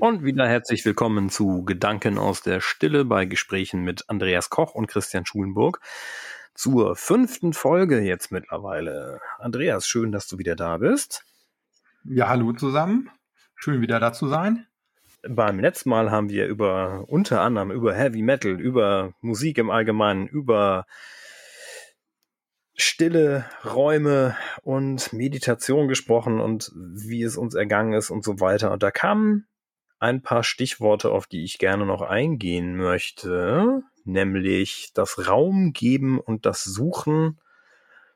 Und wieder herzlich willkommen zu Gedanken aus der Stille bei Gesprächen mit Andreas Koch und Christian Schulenburg. Zur fünften Folge jetzt mittlerweile. Andreas, schön, dass du wieder da bist. Ja, hallo zusammen. Schön wieder da zu sein. Beim letzten Mal haben wir über unter anderem über Heavy Metal, über Musik im Allgemeinen, über stille Räume und Meditation gesprochen und wie es uns ergangen ist und so weiter. Und da kamen ein paar Stichworte, auf die ich gerne noch eingehen möchte, nämlich das Raum geben und das Suchen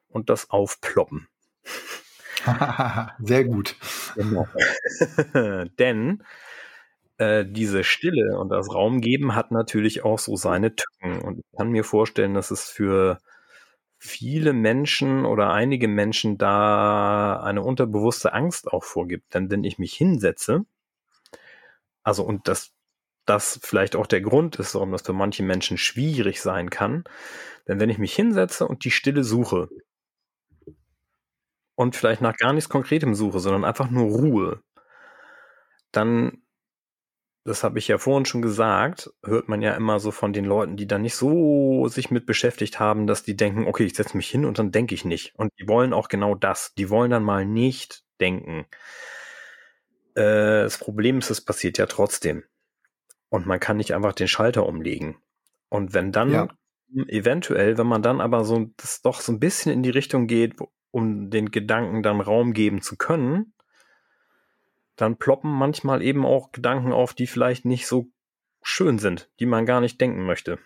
und das Aufploppen. Sehr gut. Genau. Denn äh, diese Stille und das Raum geben hat natürlich auch so seine Tücken. Und ich kann mir vorstellen, dass es für viele Menschen oder einige Menschen da eine unterbewusste Angst auch vorgibt. Denn wenn ich mich hinsetze, also und das, das vielleicht auch der Grund ist, warum das für manche Menschen schwierig sein kann, denn wenn ich mich hinsetze und die Stille suche und vielleicht nach gar nichts Konkretem suche, sondern einfach nur Ruhe, dann das habe ich ja vorhin schon gesagt, hört man ja immer so von den Leuten, die da nicht so sich mit beschäftigt haben, dass die denken, okay, ich setze mich hin und dann denke ich nicht. Und die wollen auch genau das. Die wollen dann mal nicht denken. Äh, das Problem ist, es passiert ja trotzdem. Und man kann nicht einfach den Schalter umlegen. Und wenn dann ja. eventuell, wenn man dann aber so das doch so ein bisschen in die Richtung geht, um den Gedanken dann Raum geben zu können, dann ploppen manchmal eben auch Gedanken auf, die vielleicht nicht so schön sind, die man gar nicht denken möchte.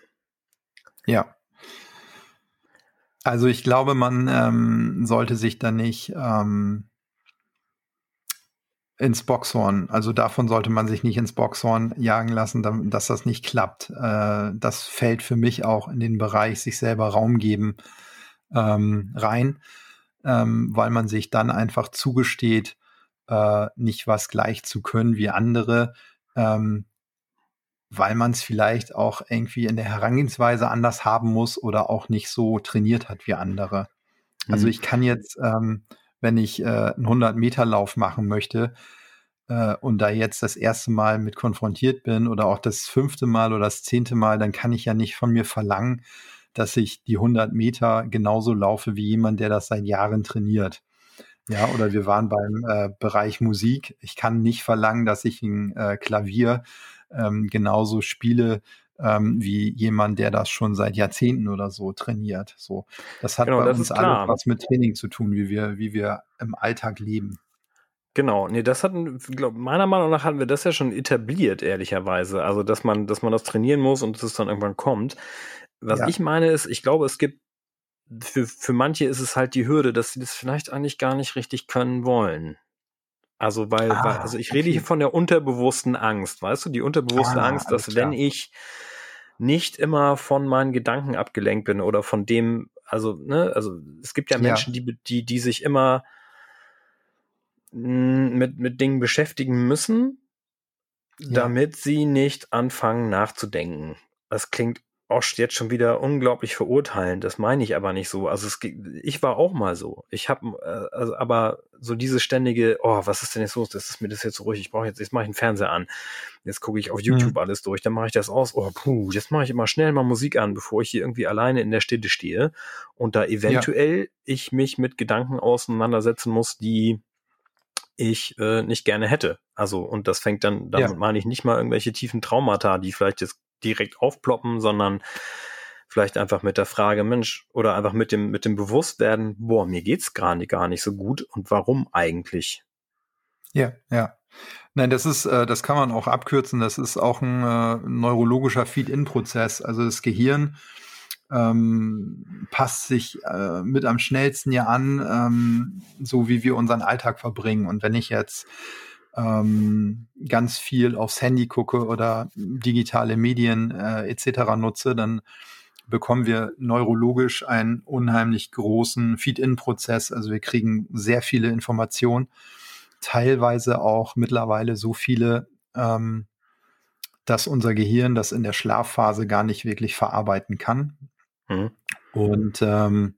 Ja. Also ich glaube, man ähm, sollte sich da nicht ähm, ins Boxhorn, also davon sollte man sich nicht ins Boxhorn jagen lassen, dass das nicht klappt. Äh, das fällt für mich auch in den Bereich sich selber Raum geben ähm, rein, ähm, weil man sich dann einfach zugesteht, äh, nicht was gleich zu können wie andere, ähm, weil man es vielleicht auch irgendwie in der Herangehensweise anders haben muss oder auch nicht so trainiert hat wie andere. Also mhm. Ich kann jetzt, wenn ich äh, einen 100-Meter-Lauf machen möchte äh, und da jetzt das erste Mal mit konfrontiert bin oder auch das fünfte Mal oder das zehnte Mal, dann kann ich ja nicht von mir verlangen, dass ich die 100 Meter genauso laufe wie jemand, der das seit Jahren trainiert. Ja, oder wir waren beim äh, Bereich Musik. Ich kann nicht verlangen, dass ich ein äh, Klavier ähm, genauso spiele ähm, wie jemand, der das schon seit Jahrzehnten oder so trainiert. So, das hat genau, bei das uns alles was mit Training zu tun, wie wir, wie wir im Alltag leben. Genau, nee, das hatten, glaub, meiner Meinung nach hatten wir das ja schon etabliert, ehrlicherweise. Also, dass man, dass man das trainieren muss und dass es dann irgendwann kommt. Was ja. ich meine ist, ich glaube, es gibt für, für manche ist es halt die Hürde, dass sie das vielleicht eigentlich gar nicht richtig können wollen. Also, weil, ah, weil also ich okay. rede hier von der unterbewussten Angst, weißt du, die unterbewusste ah, Angst, dass wenn ich nicht immer von meinen Gedanken abgelenkt bin oder von dem, also, ne, also es gibt ja Menschen, ja. die, die, die sich immer mit, mit Dingen beschäftigen müssen, ja. damit sie nicht anfangen nachzudenken. Das klingt Osch jetzt schon wieder unglaublich verurteilen. Das meine ich aber nicht so. Also es, ich war auch mal so. Ich habe, äh, also, aber so diese ständige, oh, was ist denn jetzt los? Das ist mir das jetzt so ruhig. Ich brauche jetzt, jetzt mache ich einen Fernseher an. Jetzt gucke ich auf YouTube mhm. alles durch. Dann mache ich das aus. Oh, puh, jetzt mache ich immer schnell mal Musik an, bevor ich hier irgendwie alleine in der Stille stehe und da eventuell ja. ich mich mit Gedanken auseinandersetzen muss, die ich äh, nicht gerne hätte. Also, und das fängt dann, damit ja. meine ich nicht mal irgendwelche tiefen Traumata, die vielleicht jetzt direkt aufploppen, sondern vielleicht einfach mit der Frage, Mensch, oder einfach mit dem, mit dem Bewusstwerden, boah, mir geht's gar nicht, gar nicht so gut und warum eigentlich? Ja, ja. Nein, das ist, äh, das kann man auch abkürzen. Das ist auch ein äh, neurologischer Feed-In-Prozess. Also das Gehirn ähm, passt sich äh, mit am schnellsten ja an, ähm, so wie wir unseren Alltag verbringen. Und wenn ich jetzt ähm, ganz viel aufs Handy gucke oder digitale Medien äh, etc. nutze, dann bekommen wir neurologisch einen unheimlich großen Feed-In-Prozess. Also wir kriegen sehr viele Informationen, teilweise auch mittlerweile so viele, ähm, dass unser Gehirn das in der Schlafphase gar nicht wirklich verarbeiten kann. Mhm. Und ähm,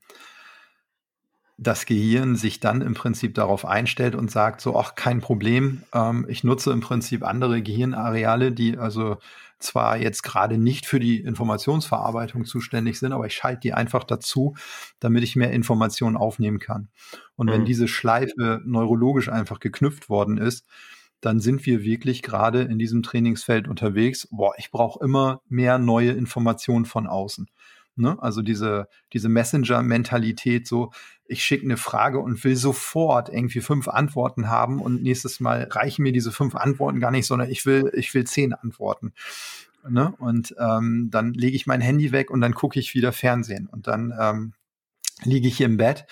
das Gehirn sich dann im Prinzip darauf einstellt und sagt so, ach, kein Problem, ähm, ich nutze im Prinzip andere Gehirnareale, die also zwar jetzt gerade nicht für die Informationsverarbeitung zuständig sind, aber ich schalte die einfach dazu, damit ich mehr Informationen aufnehmen kann. Und mhm. wenn diese Schleife neurologisch einfach geknüpft worden ist, dann sind wir wirklich gerade in diesem Trainingsfeld unterwegs. Boah, ich brauche immer mehr neue Informationen von außen. Ne? Also diese, diese Messenger-Mentalität, so ich schicke eine Frage und will sofort irgendwie fünf Antworten haben und nächstes Mal reichen mir diese fünf Antworten gar nicht, sondern ich will, ich will zehn Antworten. Ne? Und ähm, dann lege ich mein Handy weg und dann gucke ich wieder Fernsehen und dann ähm, liege ich hier im Bett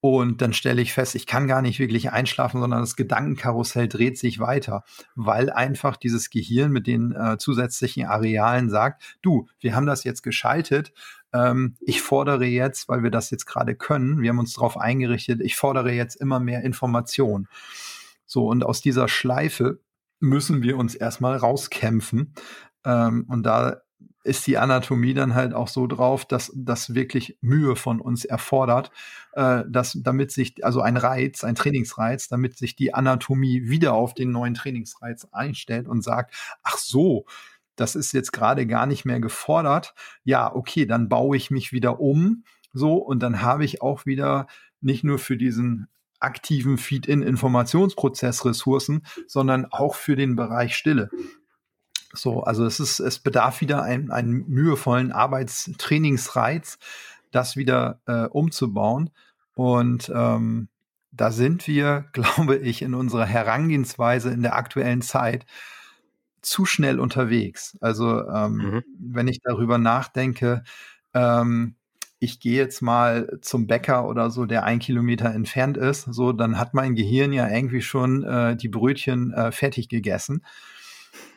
und dann stelle ich fest, ich kann gar nicht wirklich einschlafen, sondern das Gedankenkarussell dreht sich weiter, weil einfach dieses Gehirn mit den äh, zusätzlichen Arealen sagt, du, wir haben das jetzt geschaltet, ähm, ich fordere jetzt, weil wir das jetzt gerade können, wir haben uns darauf eingerichtet, ich fordere jetzt immer mehr Information. So, und aus dieser Schleife müssen wir uns erstmal rauskämpfen. Ähm, und da ist die Anatomie dann halt auch so drauf, dass das wirklich Mühe von uns erfordert, äh, dass damit sich, also ein Reiz, ein Trainingsreiz, damit sich die Anatomie wieder auf den neuen Trainingsreiz einstellt und sagt, ach so, das ist jetzt gerade gar nicht mehr gefordert. Ja, okay, dann baue ich mich wieder um. So, und dann habe ich auch wieder nicht nur für diesen aktiven Feed-in-Informationsprozess Ressourcen, sondern auch für den Bereich Stille. So, also es ist, es bedarf wieder einen, einen mühevollen Arbeitstrainingsreiz, das wieder äh, umzubauen. Und ähm, da sind wir, glaube ich, in unserer Herangehensweise in der aktuellen Zeit zu schnell unterwegs. Also ähm, mhm. wenn ich darüber nachdenke, ähm, ich gehe jetzt mal zum Bäcker oder so, der ein Kilometer entfernt ist, so, dann hat mein Gehirn ja irgendwie schon äh, die Brötchen äh, fertig gegessen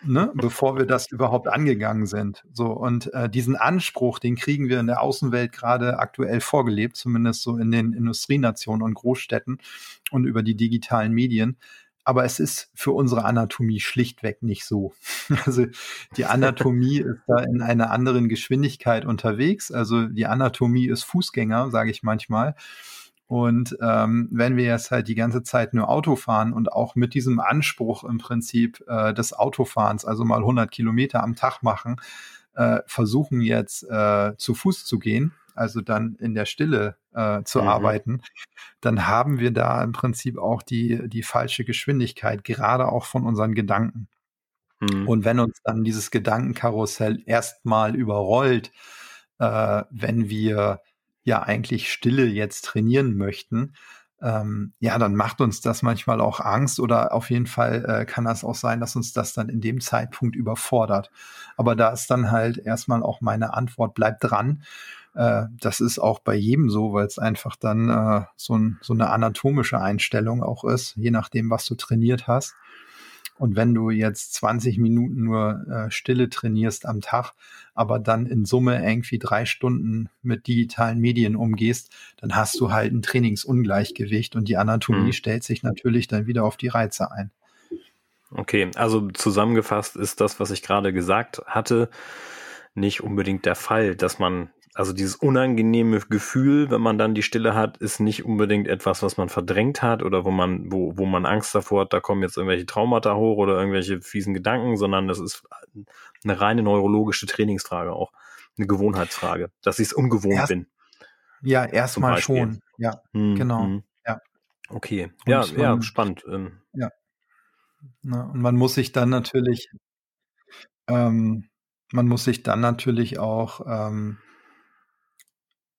ne, bevor wir das überhaupt angegangen sind. So und äh, diesen Anspruch, den kriegen wir in der Außenwelt gerade aktuell vorgelebt, zumindest so in den Industrienationen und Großstädten und über die digitalen Medien. Aber es ist für unsere Anatomie schlichtweg nicht so. Also die Anatomie ist da in einer anderen Geschwindigkeit unterwegs. Also die Anatomie ist Fußgänger, sage ich manchmal. Und ähm, wenn wir jetzt halt die ganze Zeit nur Auto fahren und auch mit diesem Anspruch im Prinzip äh, des Autofahrens, also mal 100 Kilometer am Tag machen, äh, versuchen jetzt äh, zu Fuß zu gehen, also dann in der Stille äh, zu mhm. arbeiten, dann haben wir da im Prinzip auch die, die falsche Geschwindigkeit, gerade auch von unseren Gedanken. Mhm. Und wenn uns dann dieses Gedankenkarussell erstmal überrollt, äh, wenn wir ja eigentlich Stille jetzt trainieren möchten, ähm, ja, dann macht uns das manchmal auch Angst oder auf jeden Fall äh, kann das auch sein, dass uns das dann in dem Zeitpunkt überfordert. Aber da ist dann halt erstmal auch meine Antwort, bleibt dran. Äh, das ist auch bei jedem so, weil es einfach dann äh, so, ein, so eine anatomische Einstellung auch ist, je nachdem, was du trainiert hast. Und wenn du jetzt 20 Minuten nur äh, Stille trainierst am Tag, aber dann in Summe irgendwie drei Stunden mit digitalen Medien umgehst, dann hast du halt ein Trainingsungleichgewicht und die Anatomie mhm. stellt sich natürlich dann wieder auf die Reize ein. Okay, also zusammengefasst ist das, was ich gerade gesagt hatte, nicht unbedingt der Fall, dass man also dieses unangenehme Gefühl, wenn man dann die Stille hat, ist nicht unbedingt etwas, was man verdrängt hat oder wo man, wo, wo man Angst davor hat, da kommen jetzt irgendwelche Traumata hoch oder irgendwelche fiesen Gedanken, sondern das ist eine reine neurologische Trainingsfrage auch. Eine Gewohnheitsfrage, dass ich es ungewohnt Erst, bin. Ja, erstmal schon. Ja, hm, genau. Hm. Ja. Okay. Und ja, man, ja, spannend. Ähm. Ja. Na, und man muss sich dann natürlich, ähm, man muss sich dann natürlich auch ähm,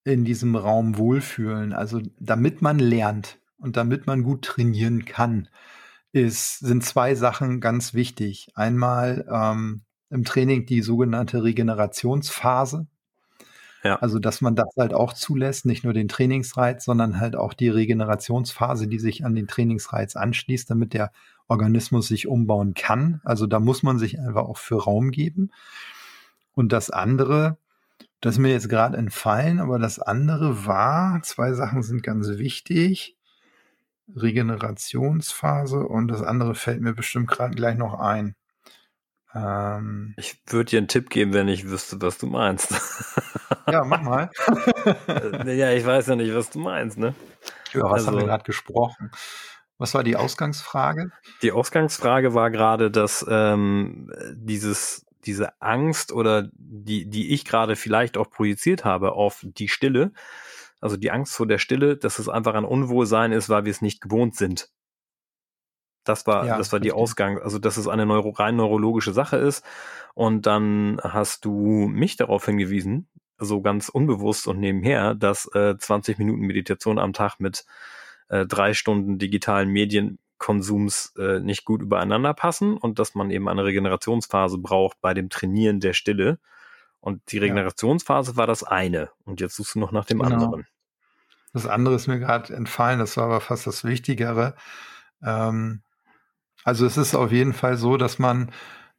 in diesem Raum wohlfühlen. Also damit man lernt und damit man gut trainieren kann, ist, sind zwei Sachen ganz wichtig. Einmal ähm, im Training die sogenannte Regenerationsphase. Ja. Also, dass man das halt auch zulässt, nicht nur den Trainingsreiz, sondern halt auch die Regenerationsphase, die sich an den Trainingsreiz anschließt, damit der Organismus sich umbauen kann. Also da muss man sich einfach auch für Raum geben. Und das andere, das ist mir jetzt gerade entfallen, aber das andere war, zwei Sachen sind ganz wichtig. Regenerationsphase und das andere fällt mir bestimmt gerade gleich noch ein. Ähm, ich würde dir einen Tipp geben, wenn ich wüsste, was du meinst. ja, mach mal. ja, ich weiß ja nicht, was du meinst, ne? Über was also, haben wir gerade gesprochen? Was war die Ausgangsfrage? Die Ausgangsfrage war gerade, dass ähm, dieses diese Angst oder die die ich gerade vielleicht auch projiziert habe auf die Stille, also die Angst vor der Stille, dass es einfach ein Unwohlsein ist, weil wir es nicht gewohnt sind. Das war, ja, das war die Ausgang, also dass es eine neuro, rein neurologische Sache ist. Und dann hast du mich darauf hingewiesen, so ganz unbewusst und nebenher, dass äh, 20 Minuten Meditation am Tag mit äh, drei Stunden digitalen Medienkonsums äh, nicht gut übereinander passen und dass man eben eine Regenerationsphase braucht bei dem Trainieren der Stille. Und die Regenerationsphase ja. war das eine. Und jetzt suchst du noch nach dem genau. anderen. Das andere ist mir gerade entfallen, das war aber fast das Wichtigere. Ähm, also es ist auf jeden Fall so, dass man,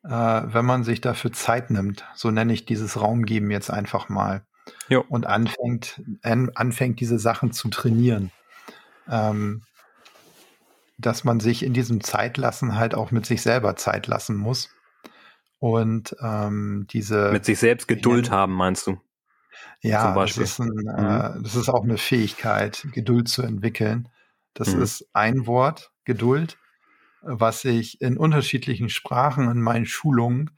äh, wenn man sich dafür Zeit nimmt, so nenne ich dieses Raumgeben jetzt einfach mal, jo. und anfängt, an, anfängt, diese Sachen zu trainieren, ähm, dass man sich in diesem Zeitlassen halt auch mit sich selber Zeit lassen muss. Und ähm, diese. Mit sich selbst Geduld haben, meinst du? Ja, das ist, ein, mhm. äh, das ist auch eine Fähigkeit, Geduld zu entwickeln. Das mhm. ist ein Wort, Geduld was ich in unterschiedlichen Sprachen in meinen Schulungen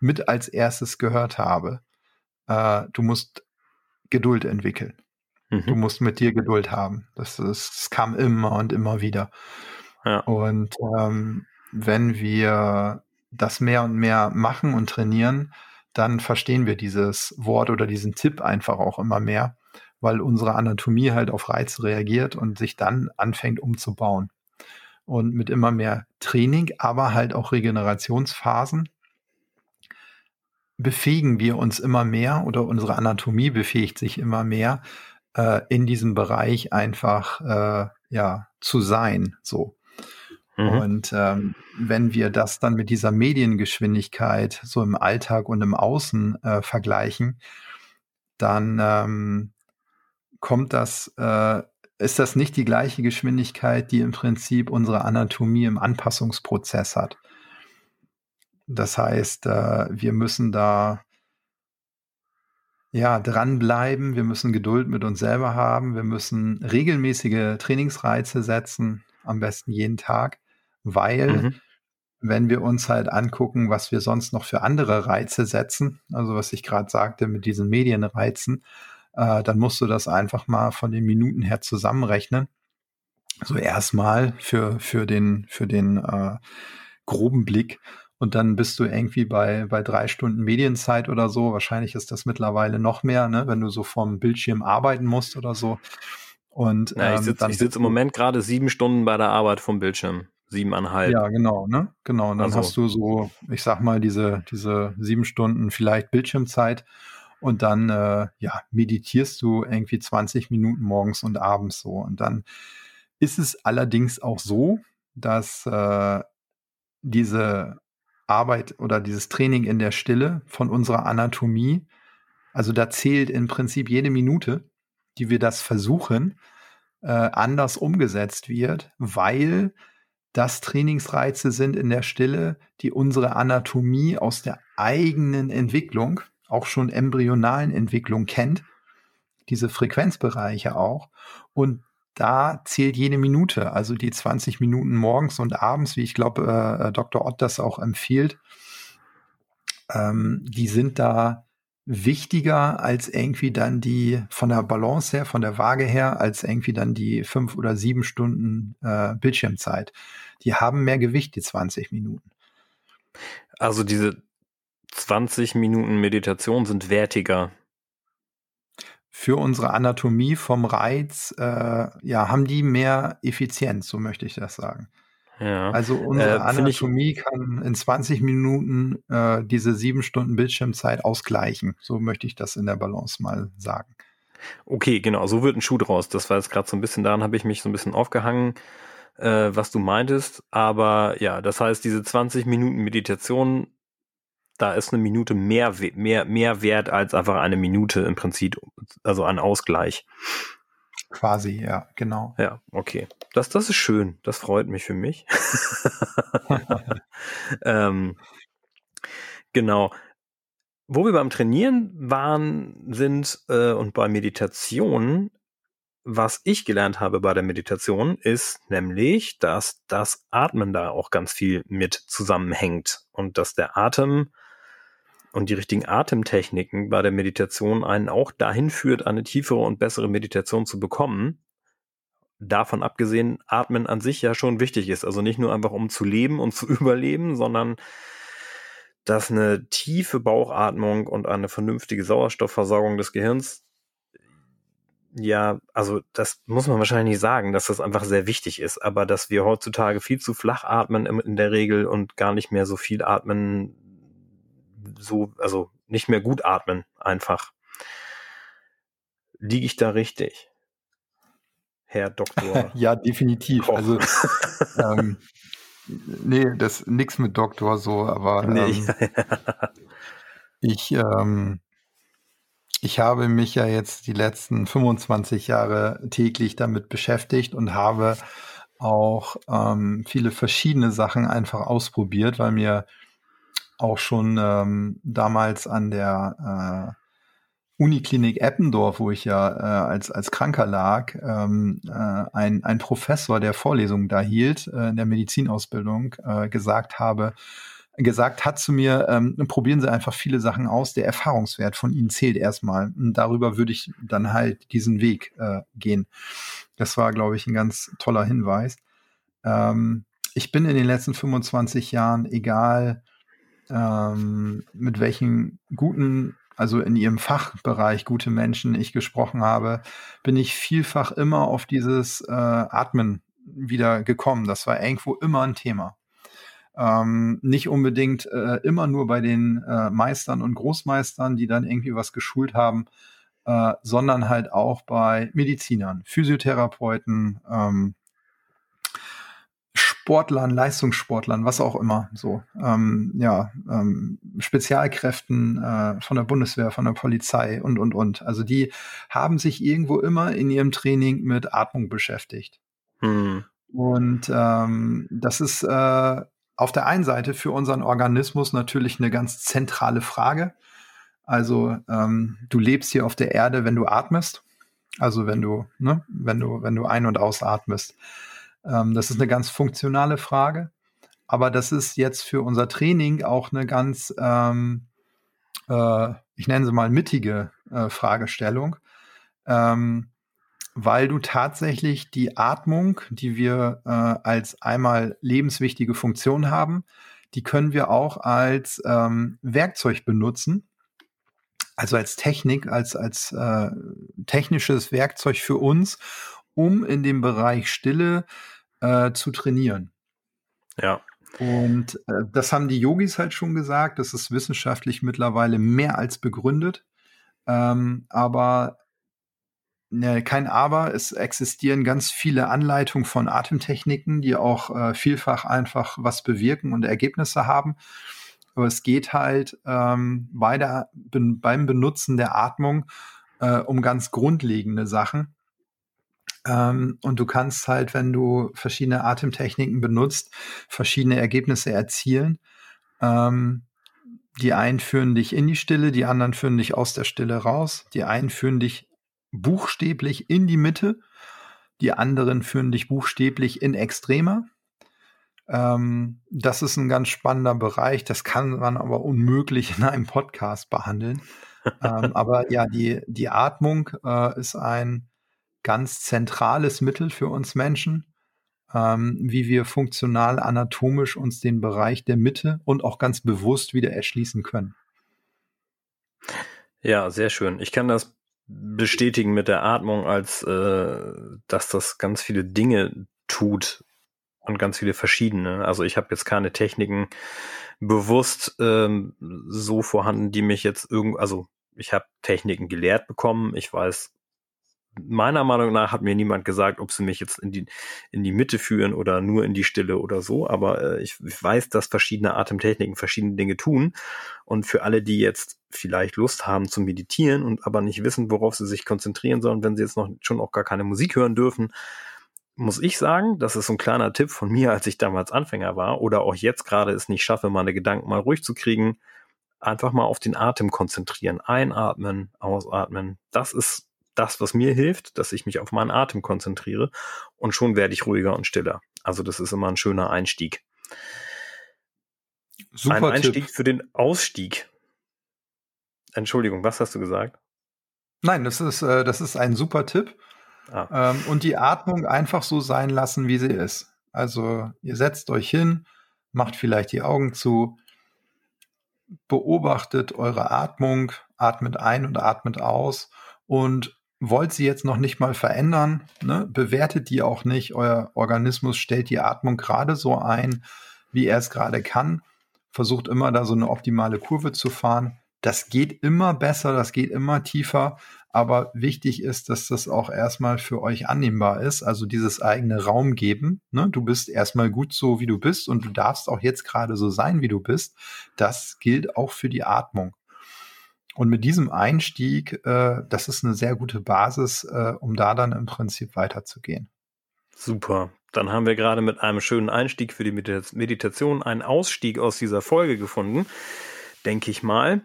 mit als erstes gehört habe. Äh, du musst Geduld entwickeln. Mhm. Du musst mit dir Geduld haben. Das, ist, das kam immer und immer wieder. Und ähm, wenn wir das mehr und mehr machen und trainieren, dann verstehen wir dieses Wort oder diesen Tipp einfach auch immer mehr, weil unsere Anatomie halt auf Reize reagiert und sich dann anfängt umzubauen. Und mit immer mehr Training, aber halt auch Regenerationsphasen befähigen wir uns immer mehr oder unsere Anatomie befähigt sich immer mehr äh, in diesem Bereich einfach äh, ja zu sein so mhm. und ähm, wenn wir das dann mit dieser Mediengeschwindigkeit so im Alltag und im Außen äh, vergleichen dann ähm, kommt das äh, ist das nicht die gleiche Geschwindigkeit, die im Prinzip unsere Anatomie im Anpassungsprozess hat. Das heißt, äh, wir müssen da ja dranbleiben, wir müssen Geduld mit uns selber haben, wir müssen regelmäßige Trainingsreize setzen, am besten jeden Tag, weil mhm. wenn wir uns halt angucken, was wir sonst noch für andere Reize setzen, also was ich gerade sagte mit diesen Medienreizen, äh, dann musst du das einfach mal von den Minuten her zusammenrechnen. So erstmal für, für den, für den äh, groben Blick. Und dann bist du irgendwie bei, bei drei Stunden Medienzeit oder so. Wahrscheinlich ist das mittlerweile noch mehr, ne? wenn du so vom Bildschirm arbeiten musst oder so. Und ich ähm, sitze sitz im Moment gerade sieben Stunden bei der Arbeit vom Bildschirm. Siebeneinhalb. Ja, genau, ne? Genau. Und dann also. hast du so, ich sag mal, diese, diese sieben Stunden vielleicht Bildschirmzeit und dann äh, ja, meditierst du irgendwie 20 Minuten morgens und abends so. Und dann ist es allerdings auch so, dass äh, diese Arbeit oder dieses Training in der Stille von unserer Anatomie, also da zählt im Prinzip jede Minute, die wir das versuchen, äh, anders umgesetzt wird, weil das Trainingsreize sind in der Stille, die unsere Anatomie aus der eigenen Entwicklung auch schon embryonalen Entwicklung kennt, diese Frequenzbereiche auch. Und da zählt jede Minute, also die 20 Minuten morgens und abends, wie ich glaube, äh, Dr. Ott das auch empfiehlt, ähm, die sind da wichtiger als irgendwie dann die von der Balance her, von der Waage her, als irgendwie dann die fünf oder sieben Stunden äh, Bildschirmzeit. Die haben mehr Gewicht, die 20 Minuten. Also diese 20 Minuten Meditation sind wertiger. Für unsere Anatomie vom Reiz, äh, ja, haben die mehr Effizienz, so möchte ich das sagen. Ja. Also unsere äh, Anatomie kann in 20 Minuten äh, diese sieben Stunden Bildschirmzeit ausgleichen. So möchte ich das in der Balance mal sagen. Okay, genau, so wird ein Schuh draus. Das war jetzt gerade so ein bisschen, daran habe ich mich so ein bisschen aufgehangen, äh, was du meintest. Aber ja, das heißt, diese 20 Minuten Meditation da ist eine Minute mehr, mehr, mehr wert als einfach eine Minute im Prinzip, also ein Ausgleich. Quasi, ja, genau. Ja, okay. Das, das ist schön. Das freut mich für mich. ähm, genau. Wo wir beim Trainieren waren, sind äh, und bei Meditation, was ich gelernt habe bei der Meditation, ist nämlich, dass das Atmen da auch ganz viel mit zusammenhängt und dass der Atem und die richtigen Atemtechniken bei der Meditation einen auch dahin führt, eine tiefere und bessere Meditation zu bekommen. Davon abgesehen, Atmen an sich ja schon wichtig ist. Also nicht nur einfach um zu leben und zu überleben, sondern dass eine tiefe Bauchatmung und eine vernünftige Sauerstoffversorgung des Gehirns ja, also das muss man wahrscheinlich sagen, dass das einfach sehr wichtig ist, aber dass wir heutzutage viel zu flach atmen in der Regel und gar nicht mehr so viel atmen, so, also nicht mehr gut atmen einfach. Liege ich da richtig? Herr Doktor. ja, definitiv. Koch. Also ähm, nee, das nix mit Doktor so, aber ähm, nee. ich ähm, ich habe mich ja jetzt die letzten 25 Jahre täglich damit beschäftigt und habe auch ähm, viele verschiedene Sachen einfach ausprobiert, weil mir auch schon ähm, damals an der äh, Uniklinik Eppendorf, wo ich ja äh, als, als Kranker lag, ähm, äh, ein, ein Professor, der Vorlesungen da hielt, äh, in der Medizinausbildung, äh, gesagt habe, gesagt hat zu mir, ähm, probieren Sie einfach viele Sachen aus. Der Erfahrungswert von Ihnen zählt erstmal. Und darüber würde ich dann halt diesen Weg äh, gehen. Das war, glaube ich, ein ganz toller Hinweis. Ähm, ich bin in den letzten 25 Jahren, egal ähm, mit welchen guten, also in ihrem Fachbereich gute Menschen ich gesprochen habe, bin ich vielfach immer auf dieses äh, Atmen wieder gekommen. Das war irgendwo immer ein Thema. Ähm, nicht unbedingt äh, immer nur bei den äh, Meistern und Großmeistern, die dann irgendwie was geschult haben, äh, sondern halt auch bei Medizinern, Physiotherapeuten, ähm, Sportlern, Leistungssportlern, was auch immer, so, ähm, ja, ähm, Spezialkräften äh, von der Bundeswehr, von der Polizei und, und, und. Also die haben sich irgendwo immer in ihrem Training mit Atmung beschäftigt. Hm. Und ähm, das ist äh, auf der einen Seite für unseren Organismus natürlich eine ganz zentrale Frage. Also ähm, du lebst hier auf der Erde, wenn du atmest. Also wenn du, ne, wenn du, wenn du ein- und ausatmest. Ähm, das ist eine ganz funktionale Frage. Aber das ist jetzt für unser Training auch eine ganz, ähm, äh, ich nenne sie mal mittige äh, Fragestellung. Ähm, weil du tatsächlich die Atmung, die wir äh, als einmal lebenswichtige Funktion haben, die können wir auch als ähm, Werkzeug benutzen, also als Technik, als, als äh, technisches Werkzeug für uns, um in dem Bereich Stille äh, zu trainieren. Ja. Und äh, das haben die Yogis halt schon gesagt, das ist wissenschaftlich mittlerweile mehr als begründet. Ähm, aber Ne, kein Aber, es existieren ganz viele Anleitungen von Atemtechniken, die auch äh, vielfach einfach was bewirken und Ergebnisse haben. Aber es geht halt ähm, bei der, beim Benutzen der Atmung äh, um ganz grundlegende Sachen. Ähm, und du kannst halt, wenn du verschiedene Atemtechniken benutzt, verschiedene Ergebnisse erzielen. Ähm, die einen führen dich in die Stille, die anderen führen dich aus der Stille raus, die einen führen dich buchstäblich in die Mitte, die anderen führen dich buchstäblich in Extreme. Ähm, das ist ein ganz spannender Bereich, das kann man aber unmöglich in einem Podcast behandeln. ähm, aber ja, die, die Atmung äh, ist ein ganz zentrales Mittel für uns Menschen, ähm, wie wir funktional anatomisch uns den Bereich der Mitte und auch ganz bewusst wieder erschließen können. Ja, sehr schön. Ich kann das bestätigen mit der Atmung, als äh, dass das ganz viele Dinge tut und ganz viele verschiedene. Also ich habe jetzt keine Techniken bewusst ähm, so vorhanden, die mich jetzt irgend, also ich habe Techniken gelehrt bekommen. Ich weiß meiner Meinung nach hat mir niemand gesagt, ob sie mich jetzt in die, in die Mitte führen oder nur in die Stille oder so. Aber äh, ich, ich weiß, dass verschiedene Atemtechniken verschiedene Dinge tun. Und für alle, die jetzt vielleicht Lust haben zu meditieren und aber nicht wissen, worauf sie sich konzentrieren sollen, wenn sie jetzt noch schon auch gar keine Musik hören dürfen, muss ich sagen, das ist so ein kleiner Tipp von mir, als ich damals Anfänger war oder auch jetzt gerade es nicht schaffe, meine Gedanken mal ruhig zu kriegen, einfach mal auf den Atem konzentrieren. Einatmen, ausatmen. Das ist das, was mir hilft, dass ich mich auf meinen Atem konzentriere und schon werde ich ruhiger und stiller. Also das ist immer ein schöner Einstieg. Super ein Einstieg Tipp. für den Ausstieg. Entschuldigung, was hast du gesagt? Nein, das ist, äh, das ist ein super Tipp. Ah. Ähm, und die Atmung einfach so sein lassen, wie sie ist. Also ihr setzt euch hin, macht vielleicht die Augen zu, beobachtet eure Atmung, atmet ein und atmet aus und wollt sie jetzt noch nicht mal verändern, ne? bewertet die auch nicht. Euer Organismus stellt die Atmung gerade so ein, wie er es gerade kann. Versucht immer da so eine optimale Kurve zu fahren. Das geht immer besser, das geht immer tiefer, aber wichtig ist, dass das auch erstmal für euch annehmbar ist, also dieses eigene Raum geben. Ne? Du bist erstmal gut so, wie du bist und du darfst auch jetzt gerade so sein, wie du bist. Das gilt auch für die Atmung. Und mit diesem Einstieg, äh, das ist eine sehr gute Basis, äh, um da dann im Prinzip weiterzugehen. Super. Dann haben wir gerade mit einem schönen Einstieg für die Meditation einen Ausstieg aus dieser Folge gefunden, denke ich mal.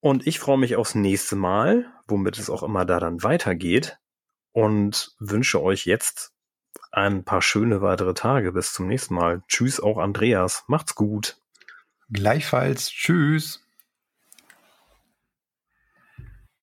Und ich freue mich aufs nächste Mal, womit es auch immer da dann weitergeht. Und wünsche euch jetzt ein paar schöne weitere Tage. Bis zum nächsten Mal. Tschüss auch Andreas. Macht's gut. Gleichfalls. Tschüss.